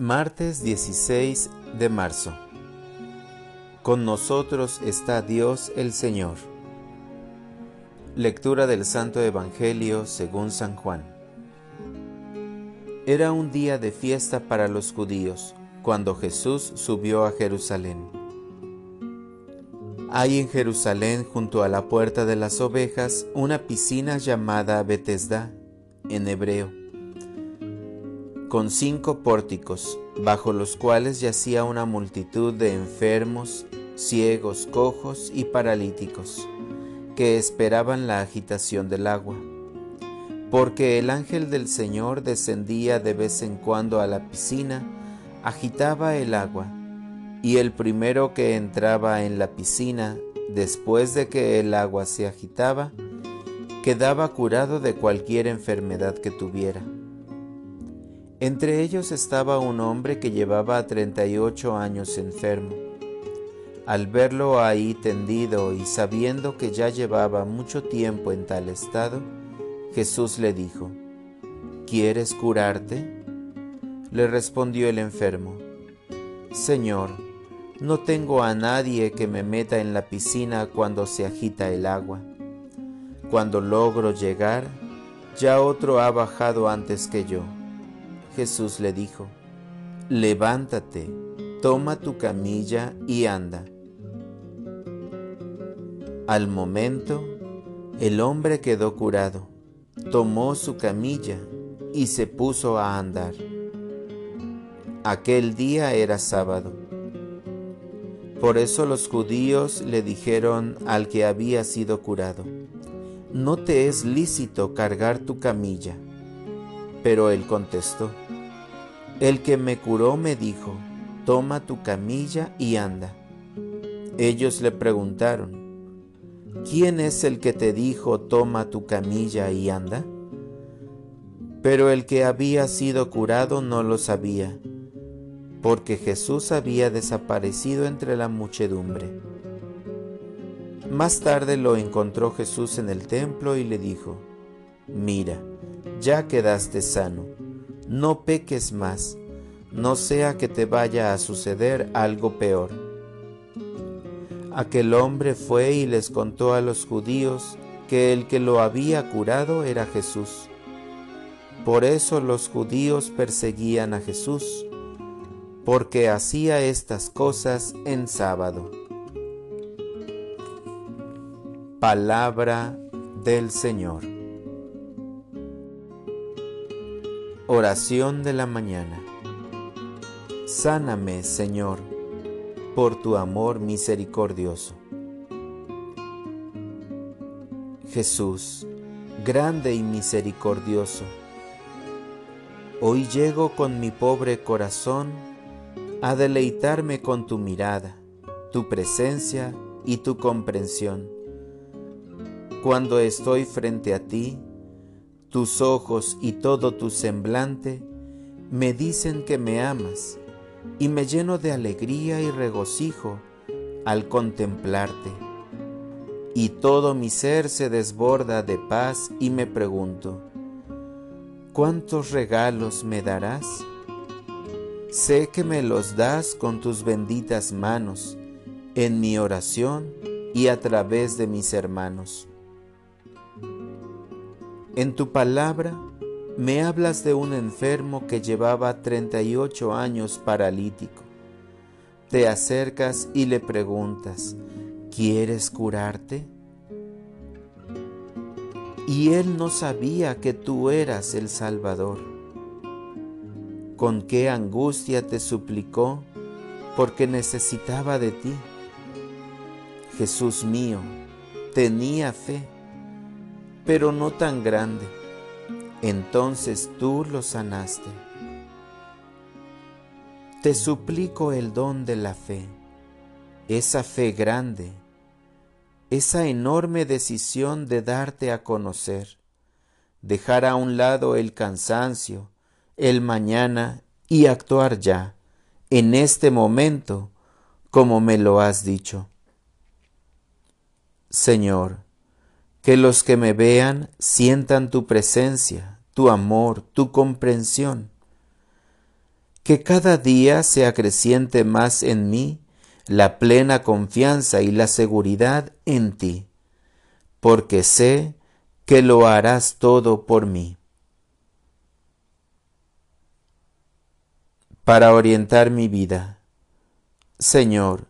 Martes 16 de marzo. Con nosotros está Dios el Señor. Lectura del Santo Evangelio según San Juan. Era un día de fiesta para los judíos, cuando Jesús subió a Jerusalén. Hay en Jerusalén, junto a la puerta de las ovejas, una piscina llamada Betesda, en hebreo con cinco pórticos, bajo los cuales yacía una multitud de enfermos, ciegos, cojos y paralíticos, que esperaban la agitación del agua. Porque el ángel del Señor descendía de vez en cuando a la piscina, agitaba el agua, y el primero que entraba en la piscina, después de que el agua se agitaba, quedaba curado de cualquier enfermedad que tuviera. Entre ellos estaba un hombre que llevaba 38 años enfermo. Al verlo ahí tendido y sabiendo que ya llevaba mucho tiempo en tal estado, Jesús le dijo, ¿Quieres curarte? Le respondió el enfermo, Señor, no tengo a nadie que me meta en la piscina cuando se agita el agua. Cuando logro llegar, ya otro ha bajado antes que yo. Jesús le dijo, levántate, toma tu camilla y anda. Al momento, el hombre quedó curado, tomó su camilla y se puso a andar. Aquel día era sábado. Por eso los judíos le dijeron al que había sido curado, no te es lícito cargar tu camilla. Pero él contestó, el que me curó me dijo, toma tu camilla y anda. Ellos le preguntaron, ¿quién es el que te dijo, toma tu camilla y anda? Pero el que había sido curado no lo sabía, porque Jesús había desaparecido entre la muchedumbre. Más tarde lo encontró Jesús en el templo y le dijo, mira, ya quedaste sano no peques más, no sea que te vaya a suceder algo peor. Aquel hombre fue y les contó a los judíos que el que lo había curado era Jesús. Por eso los judíos perseguían a Jesús, porque hacía estas cosas en sábado. Palabra del Señor. Oración de la mañana. Sáname, Señor, por tu amor misericordioso. Jesús, grande y misericordioso, hoy llego con mi pobre corazón a deleitarme con tu mirada, tu presencia y tu comprensión. Cuando estoy frente a ti, tus ojos y todo tu semblante me dicen que me amas y me lleno de alegría y regocijo al contemplarte. Y todo mi ser se desborda de paz y me pregunto, ¿cuántos regalos me darás? Sé que me los das con tus benditas manos, en mi oración y a través de mis hermanos. En tu palabra me hablas de un enfermo que llevaba 38 años paralítico. Te acercas y le preguntas, ¿quieres curarte? Y él no sabía que tú eras el Salvador. Con qué angustia te suplicó porque necesitaba de ti. Jesús mío, tenía fe pero no tan grande. Entonces tú lo sanaste. Te suplico el don de la fe, esa fe grande, esa enorme decisión de darte a conocer, dejar a un lado el cansancio, el mañana y actuar ya, en este momento, como me lo has dicho. Señor, que los que me vean sientan tu presencia, tu amor, tu comprensión, que cada día se acreciente más en mí la plena confianza y la seguridad en ti, porque sé que lo harás todo por mí. Para orientar mi vida, Señor,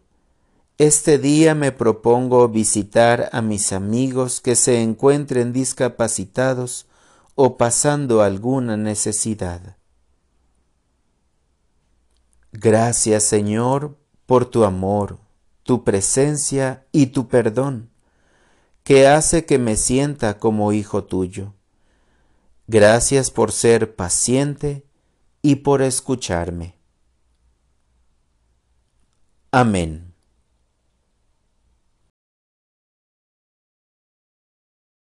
este día me propongo visitar a mis amigos que se encuentren discapacitados o pasando alguna necesidad. Gracias Señor por tu amor, tu presencia y tu perdón, que hace que me sienta como hijo tuyo. Gracias por ser paciente y por escucharme. Amén.